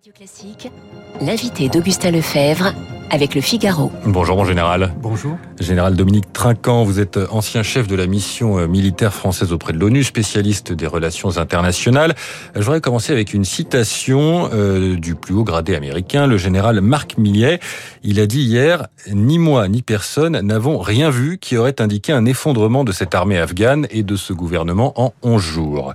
Radio Classique, l'invité d'Augustin Lefebvre avec le Figaro. Bonjour mon général. Bonjour. Général Dominique Trinquant, vous êtes ancien chef de la mission euh, militaire française auprès de l'ONU, spécialiste des relations internationales. Je voudrais commencer avec une citation euh, du plus haut gradé américain, le général Marc Millet. Il a dit hier, ni moi ni personne n'avons rien vu qui aurait indiqué un effondrement de cette armée afghane et de ce gouvernement en 11 jours.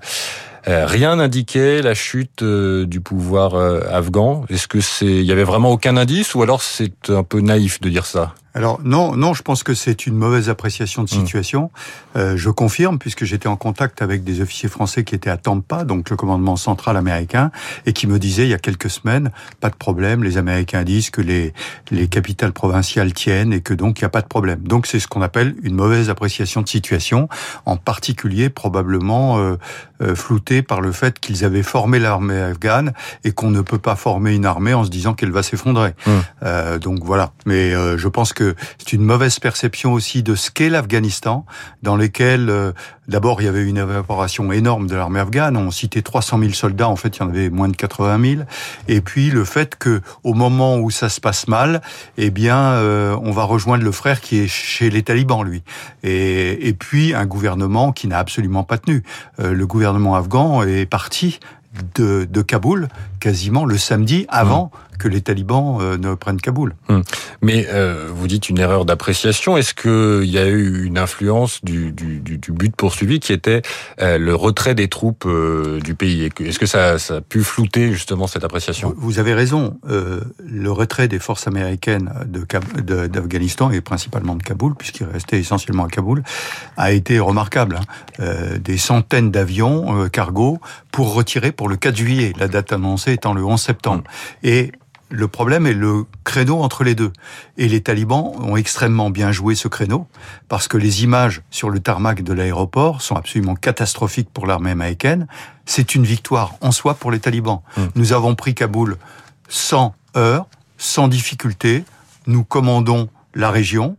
Euh, rien n'indiquait la chute euh, du pouvoir euh, afghan. Est-ce que c'est, il y avait vraiment aucun indice ou alors c'est un peu naïf de dire ça? Alors non, non, je pense que c'est une mauvaise appréciation de hmm. situation. Euh, je confirme puisque j'étais en contact avec des officiers français qui étaient à Tampa, donc le commandement central américain, et qui me disaient il y a quelques semaines, pas de problème, les Américains disent que les les capitales provinciales tiennent et que donc il n'y a pas de problème. Donc c'est ce qu'on appelle une mauvaise appréciation de situation, en particulier probablement euh, euh floutée par le fait qu'ils avaient formé l'armée afghane et qu'on ne peut pas former une armée en se disant qu'elle va s'effondrer. Hmm. Euh, donc voilà. Mais euh, je pense que c'est une mauvaise perception aussi de ce qu'est l'Afghanistan, dans lequel euh, d'abord il y avait une évaporation énorme de l'armée afghane. On citait 300 000 soldats, en fait il y en avait moins de 80 000. Et puis le fait que au moment où ça se passe mal, eh bien euh, on va rejoindre le frère qui est chez les talibans lui. Et, puis un gouvernement qui n'a absolument pas tenu. Euh, le gouvernement afghan est parti de, de Kaboul quasiment le samedi avant mmh. que les talibans euh, ne prennent Kaboul. Mmh. Mais euh, vous dites une erreur d'appréciation. Est-ce qu'il y a eu une influence du, du, du but poursuivi qui était euh, le retrait des troupes du pays? Est-ce que ça, ça, a pu flouter justement cette appréciation? Vous avez raison. le retrait des forces américaines d'Afghanistan et principalement de Kaboul, puisqu'il restait essentiellement à Kaboul, a été remarquable. Hein. des centaines d'avions cargo pour retirer pour le 4 juillet, la date annoncée étant le 11 septembre. Mm. Et le problème est le créneau entre les deux. Et les talibans ont extrêmement bien joué ce créneau, parce que les images sur le tarmac de l'aéroport sont absolument catastrophiques pour l'armée américaine. C'est une victoire en soi pour les talibans. Mm. Nous avons pris Kaboul sans heurts, sans difficulté. Nous commandons la région.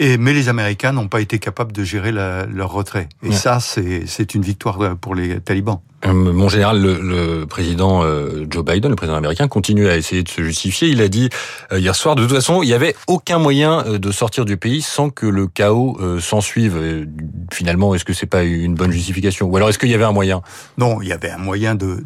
Et, mais les Américains n'ont pas été capables de gérer leur retrait. Et ça, c'est une victoire pour les talibans. Euh, mon général, le, le président euh, Joe Biden, le président américain, continue à essayer de se justifier. Il a dit euh, hier soir, de toute façon, il n'y avait aucun moyen de sortir du pays sans que le chaos s'en suive. Finalement, est-ce que c'est pas une bonne justification? Ou alors, est-ce qu'il y avait un moyen? Non, il y avait un moyen de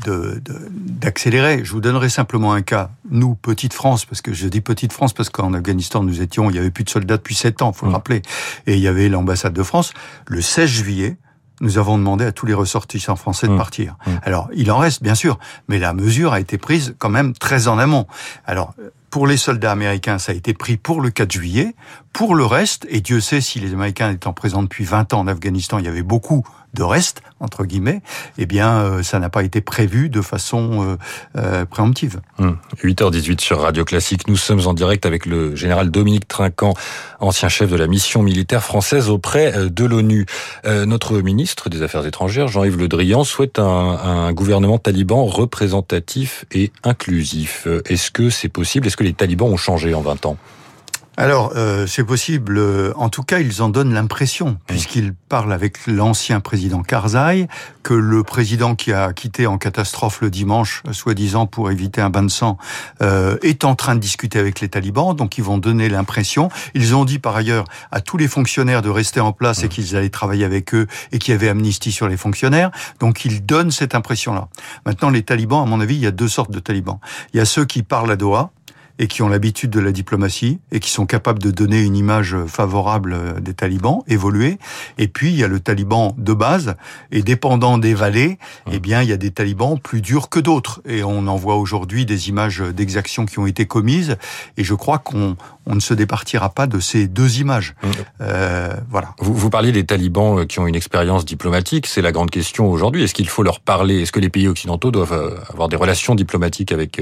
d'accélérer. De, je vous donnerai simplement un cas. Nous, petite France, parce que je dis petite France parce qu'en Afghanistan, nous étions, il y avait plus de soldats depuis sept ans, faut le mmh. rappeler, et il y avait l'ambassade de France. Le 16 juillet, nous avons demandé à tous les ressortissants français de mmh. partir. Mmh. Alors, il en reste, bien sûr, mais la mesure a été prise quand même très en amont. Alors, pour les soldats américains, ça a été pris pour le 4 juillet. Pour le reste, et Dieu sait si les Américains étant présents depuis 20 ans en Afghanistan, il y avait beaucoup de reste, entre guillemets, eh bien, euh, ça n'a pas été prévu de façon euh, euh préemptive. 8h18 sur Radio Classique. Nous sommes en direct avec le général Dominique Trinquant, ancien chef de la mission militaire française auprès de l'ONU. notre ministre des Affaires étrangères, Jean-Yves Le Drian, souhaite un, un, gouvernement taliban représentatif et inclusif. Est-ce que c'est possible? Est-ce que les talibans ont changé en 20 ans? Alors, euh, c'est possible. En tout cas, ils en donnent l'impression, puisqu'ils parlent avec l'ancien président Karzai, que le président qui a quitté en catastrophe le dimanche, soi-disant pour éviter un bain de sang, euh, est en train de discuter avec les talibans. Donc, ils vont donner l'impression. Ils ont dit par ailleurs à tous les fonctionnaires de rester en place et qu'ils allaient travailler avec eux et qu'il y avait amnistie sur les fonctionnaires. Donc, ils donnent cette impression-là. Maintenant, les talibans, à mon avis, il y a deux sortes de talibans. Il y a ceux qui parlent à Doha, et qui ont l'habitude de la diplomatie et qui sont capables de donner une image favorable des talibans, évoluer. Et puis il y a le taliban de base et dépendant des vallées, eh bien il y a des talibans plus durs que d'autres. Et on en voit aujourd'hui des images d'exactions qui ont été commises. Et je crois qu'on on ne se départira pas de ces deux images. Euh, voilà. Vous, vous parliez des talibans euh, qui ont une expérience diplomatique, c'est la grande question aujourd'hui. Est-ce qu'il faut leur parler? Est-ce que les pays occidentaux doivent euh, avoir des relations diplomatiques avec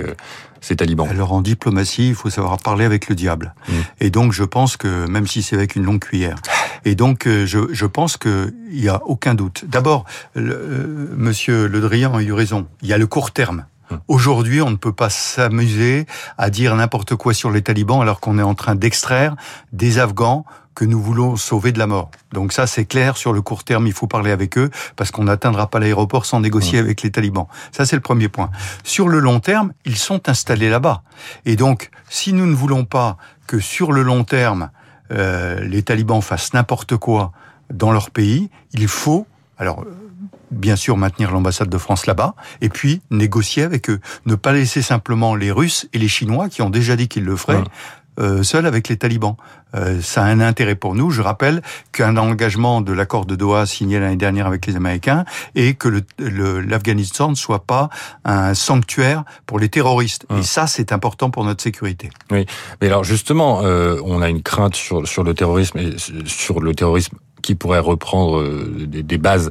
ces talibans? Alors en diplomatie, il faut savoir parler avec le diable. Mm. Et donc je pense que, même si c'est avec une longue cuillère, et donc euh, je, je pense qu'il n'y a aucun doute. D'abord, euh, Monsieur Le Drian a eu raison. Il y a le court terme. Hum. Aujourd'hui, on ne peut pas s'amuser à dire n'importe quoi sur les talibans alors qu'on est en train d'extraire des Afghans que nous voulons sauver de la mort. Donc ça, c'est clair, sur le court terme, il faut parler avec eux, parce qu'on n'atteindra pas l'aéroport sans négocier avec les talibans. Ça, c'est le premier point. Sur le long terme, ils sont installés là-bas. Et donc, si nous ne voulons pas que sur le long terme, euh, les talibans fassent n'importe quoi dans leur pays, il faut, alors bien sûr maintenir l'ambassade de France là-bas, et puis négocier avec eux. Ne pas laisser simplement les Russes et les Chinois, qui ont déjà dit qu'ils le feraient, euh, seul avec les talibans. Euh, ça a un intérêt pour nous. Je rappelle qu'un engagement de l'accord de Doha signé l'année dernière avec les Américains et que l'Afghanistan ne soit pas un sanctuaire pour les terroristes. Et hum. ça, c'est important pour notre sécurité. Oui, mais alors justement, euh, on a une crainte sur, sur le terrorisme et sur le terrorisme qui pourrait reprendre des, des bases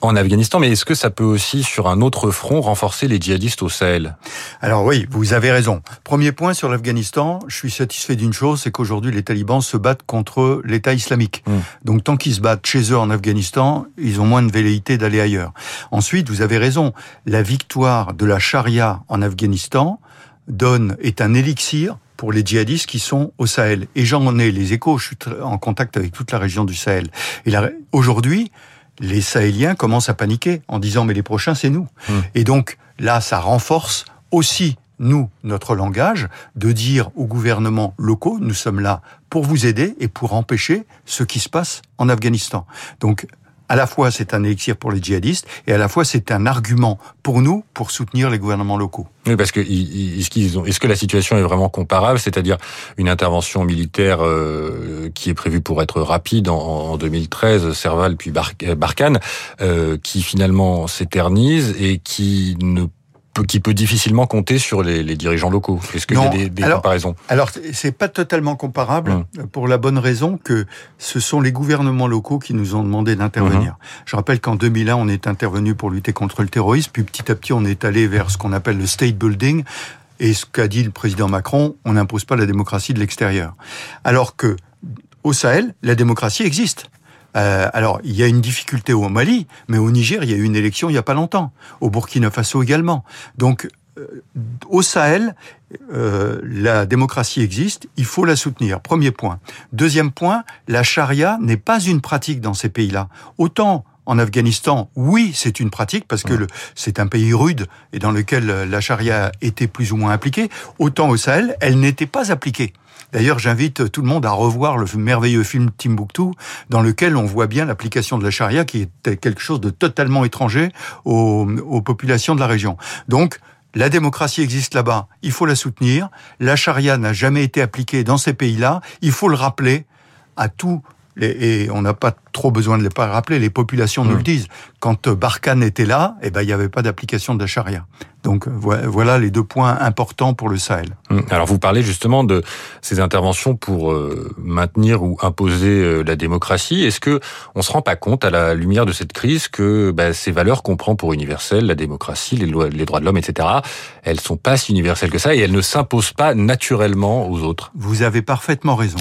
en Afghanistan, mais est-ce que ça peut aussi, sur un autre front, renforcer les djihadistes au Sahel? Alors oui, vous avez raison. Premier point sur l'Afghanistan, je suis satisfait d'une chose, c'est qu'aujourd'hui les talibans se battent contre l'État islamique. Hmm. Donc tant qu'ils se battent chez eux en Afghanistan, ils ont moins de velléité d'aller ailleurs. Ensuite, vous avez raison, la victoire de la charia en Afghanistan donne est un élixir pour les djihadistes qui sont au Sahel. Et j'en ai les échos, je suis en contact avec toute la région du Sahel. Et aujourd'hui, les Sahéliens commencent à paniquer en disant mais les prochains c'est nous. Hum. Et donc là, ça renforce aussi nous, notre langage, de dire aux gouvernements locaux, nous sommes là pour vous aider et pour empêcher ce qui se passe en Afghanistan. Donc à la fois c'est un élixir pour les djihadistes et à la fois c'est un argument pour nous pour soutenir les gouvernements locaux. Oui, parce que est-ce que la situation est vraiment comparable, c'est-à-dire une intervention militaire euh, qui est prévue pour être rapide en, 2013, Serval puis Barkhane, euh, qui finalement s'éternise et qui ne qui peut difficilement compter sur les, les dirigeants locaux. Est-ce qu'il y a des, des alors, comparaisons Alors, c'est pas totalement comparable hum. pour la bonne raison que ce sont les gouvernements locaux qui nous ont demandé d'intervenir. Hum. Je rappelle qu'en 2001, on est intervenu pour lutter contre le terrorisme, puis petit à petit, on est allé vers ce qu'on appelle le state building. Et ce qu'a dit le président Macron, on n'impose pas la démocratie de l'extérieur. Alors que au Sahel, la démocratie existe. Euh, alors, il y a une difficulté au Mali, mais au Niger, il y a eu une élection il n'y a pas longtemps. Au Burkina Faso également. Donc, euh, au Sahel, euh, la démocratie existe, il faut la soutenir. Premier point. Deuxième point, la charia n'est pas une pratique dans ces pays-là. Autant en Afghanistan, oui, c'est une pratique parce que c'est un pays rude et dans lequel la charia était plus ou moins appliquée. Autant au Sahel, elle n'était pas appliquée. D'ailleurs, j'invite tout le monde à revoir le merveilleux film Timbuktu, dans lequel on voit bien l'application de la charia, qui était quelque chose de totalement étranger aux, aux populations de la région. Donc, la démocratie existe là-bas, il faut la soutenir. La charia n'a jamais été appliquée dans ces pays-là, il faut le rappeler à tous et on n'a pas trop besoin de les pas rappeler, les populations nous le disent. Quand Barkhane était là, eh ben, il n'y avait pas d'application de la charia. Donc voilà les deux points importants pour le Sahel. Hum, alors vous parlez justement de ces interventions pour euh, maintenir ou imposer euh, la démocratie. Est-ce que on se rend pas compte à la lumière de cette crise que bah, ces valeurs qu'on prend pour universelles, la démocratie, les, lois, les droits de l'homme, etc., elles sont pas si universelles que ça et elles ne s'imposent pas naturellement aux autres? Vous avez parfaitement raison.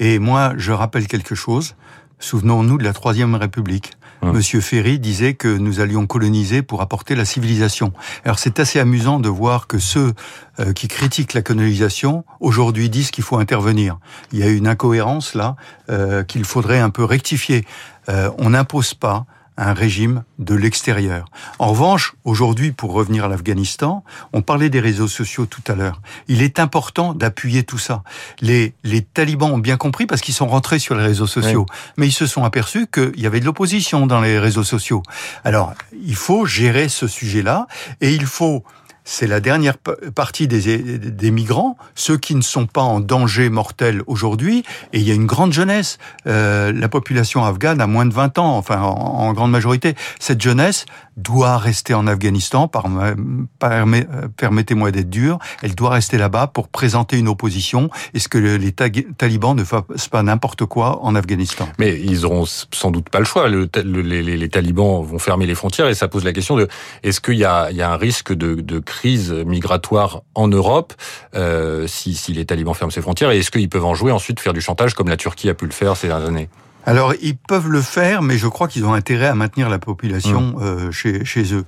Et moi, je rappelle quelque chose. Souvenons-nous de la Troisième République. Monsieur Ferry disait que nous allions coloniser pour apporter la civilisation. Alors c'est assez amusant de voir que ceux euh, qui critiquent la colonisation aujourd'hui disent qu'il faut intervenir. Il y a une incohérence là euh, qu'il faudrait un peu rectifier. Euh, on n'impose pas un régime de l'extérieur. En revanche, aujourd'hui, pour revenir à l'Afghanistan, on parlait des réseaux sociaux tout à l'heure. Il est important d'appuyer tout ça. Les, les talibans ont bien compris parce qu'ils sont rentrés sur les réseaux sociaux, mais ils se sont aperçus qu'il y avait de l'opposition dans les réseaux sociaux. Alors, il faut gérer ce sujet-là et il faut c'est la dernière partie des, des, migrants, ceux qui ne sont pas en danger mortel aujourd'hui, et il y a une grande jeunesse. Euh, la population afghane a moins de 20 ans, enfin en, grande majorité. Cette jeunesse doit rester en Afghanistan, par, permettez-moi d'être dur, elle doit rester là-bas pour présenter une opposition. Est-ce que les talibans ne fassent pas n'importe quoi en Afghanistan Mais ils auront sans doute pas le choix. Le, les, les, talibans vont fermer les frontières et ça pose la question de est-ce qu'il y y a un risque de, de crise migratoire en Europe euh, si, si les talibans ferment ses frontières et est-ce qu'ils peuvent en jouer ensuite faire du chantage comme la Turquie a pu le faire ces dernières années? Alors ils peuvent le faire, mais je crois qu'ils ont intérêt à maintenir la population mmh. chez, chez eux.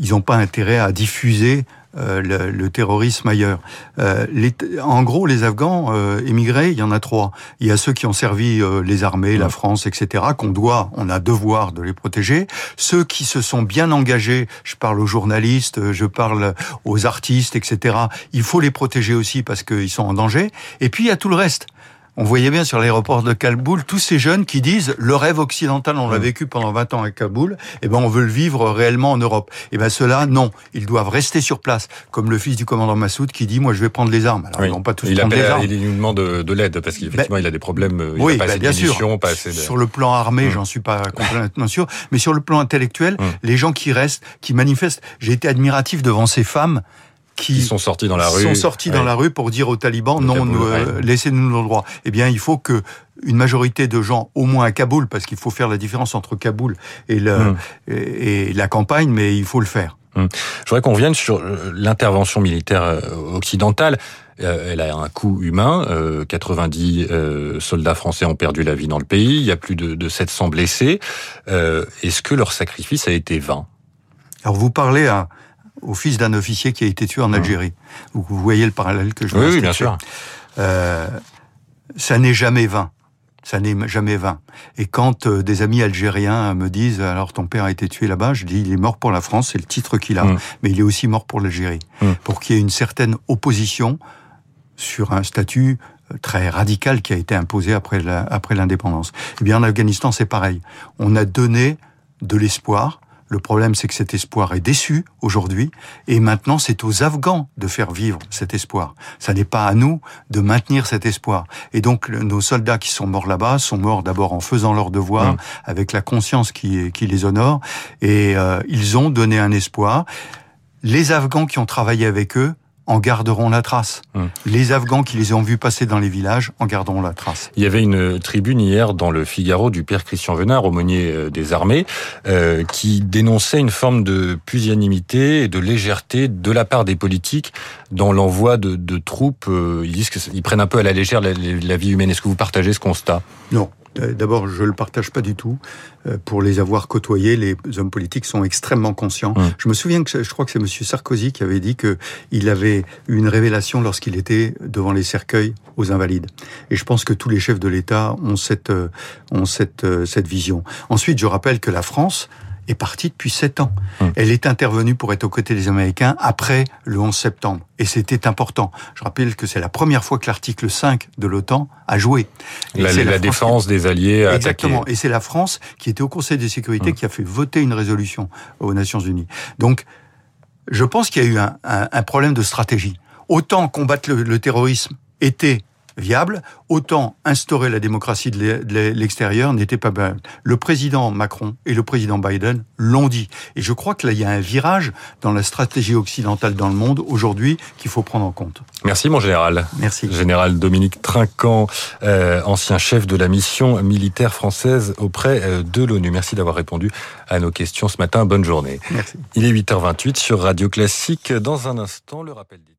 ils n'ont pas intérêt à diffuser euh, le, le, terrorisme ailleurs. Euh, les, en gros, les Afghans euh, émigrés, il y en a trois. Il y a ceux qui ont servi euh, les armées, la France, etc., qu'on doit, on a devoir de les protéger. Ceux qui se sont bien engagés, je parle aux journalistes, je parle aux artistes, etc., il faut les protéger aussi parce qu'ils sont en danger. Et puis il y a tout le reste on voyait bien sur l'aéroport de Kaboul tous ces jeunes qui disent le rêve occidental, on l'a vécu pendant 20 ans à Kaboul, et eh ben on veut le vivre réellement en Europe. Et eh ben ceux-là, non, ils doivent rester sur place, comme le fils du commandant Massoud qui dit moi je vais prendre les armes. Alors ils vont pas tous il prendre les armes. Il nous demande de, l'aide parce qu'effectivement ben, il a des problèmes. Il oui, pas ben, bien sûr. Pas assez de... Sur le plan armé, mmh. j'en suis pas complètement sûr, mais sur le plan intellectuel, mmh. les gens qui restent, qui manifestent, j'ai été admiratif devant ces femmes qui, sont sortis dans la rue, sont sortis dans la rue pour dire aux talibans non, euh, laissez-nous nos droits. Eh bien, il faut que une majorité de gens, au moins à Kaboul, parce qu'il faut faire la différence entre Kaboul et, le, hmm. et, la campagne, mais il faut le faire. Hmm. Je voudrais qu'on revienne sur euh, l'intervention militaire euh, occidentale. Elle a un coût humain. 90 soldats français ont perdu la vie dans le pays. Il y a plus de 700 blessés. Est-ce que leur sacrifice a été vain? Alors vous parlez à, au fils d'un officier qui a été tué en ah. Algérie. Vous, voyez le parallèle que je veux Oui, bien sûr. Euh, ça n'est jamais vain. Ça n'est jamais vain. Et quand euh, des amis algériens me disent alors ton père a été tué là-bas, je dis il est mort pour la France, c'est le titre qu'il a, mm. mais il est aussi mort pour l'Algérie, mm. pour qu'il y ait une certaine opposition sur un statut euh, très radical qui a été imposé après après l'indépendance. Eh bien en Afghanistan c'est pareil. On a donné de l'espoir le problème, c'est que cet espoir est déçu aujourd'hui, et maintenant c'est aux Afghans de faire vivre cet espoir. Ça n'est pas à nous de maintenir cet espoir. Et donc nos soldats qui sont morts là-bas sont morts d'abord en faisant leur devoir, mmh. avec la conscience qui, qui les honore, et euh, ils ont donné un espoir. Les Afghans qui ont travaillé avec eux en garderont la trace. Hum. Les Afghans qui les ont vus passer dans les villages en garderont la trace. Il y avait une tribune hier dans le Figaro du père Christian Venard, aumônier euh, des armées, euh, qui dénonçait une forme de pusillanimité et de légèreté de la part des politiques dans l'envoi de, troupes. Euh, ils disent qu'ils prennent un peu à la légère la, la vie humaine. Est-ce que vous partagez ce constat? Non. Euh, d'abord, je le partage pas du tout. Euh, pour les avoir côtoyés, les hommes politiques sont extrêmement conscients. Je me souviens que je crois que c'est Monsieur Sarkozy qui avait dit que il avait eu une révélation lorsqu'il était devant les cercueils aux Invalides. Et je pense que tous les chefs de l'État ont cette euh, ont cette cette vision. Ensuite, je rappelle que la France est partie depuis sept ans. Hum. Elle est intervenue pour être aux côtés des Américains après le 11 septembre. Et c'était important. Je rappelle que c'est la première fois que l'article 5 de l'OTAN a joué. la, la, défense des alliés a Exactement. Et c'est la France qui était au Conseil de sécurité hum. qui a fait voter une résolution aux Nations Unies. Donc, je pense qu'il y a eu un, un, problème de stratégie. Autant combattre le terrorisme était viable, autant instaurer la démocratie de l'extérieur n'était pas bien. Le président Macron et le président Biden l'ont dit. Et je crois que là, il y a un virage dans la stratégie occidentale dans le monde aujourd'hui qu'il faut prendre en compte. Merci, mon général. Merci. Général Dominique Trinquant, euh, ancien chef de la mission militaire française auprès euh, de l'ONU. Merci d'avoir répondu à nos questions ce matin. Bonne journée. Merci. Il est 8h28 sur Radio Classique. Dans un instant, le rappel des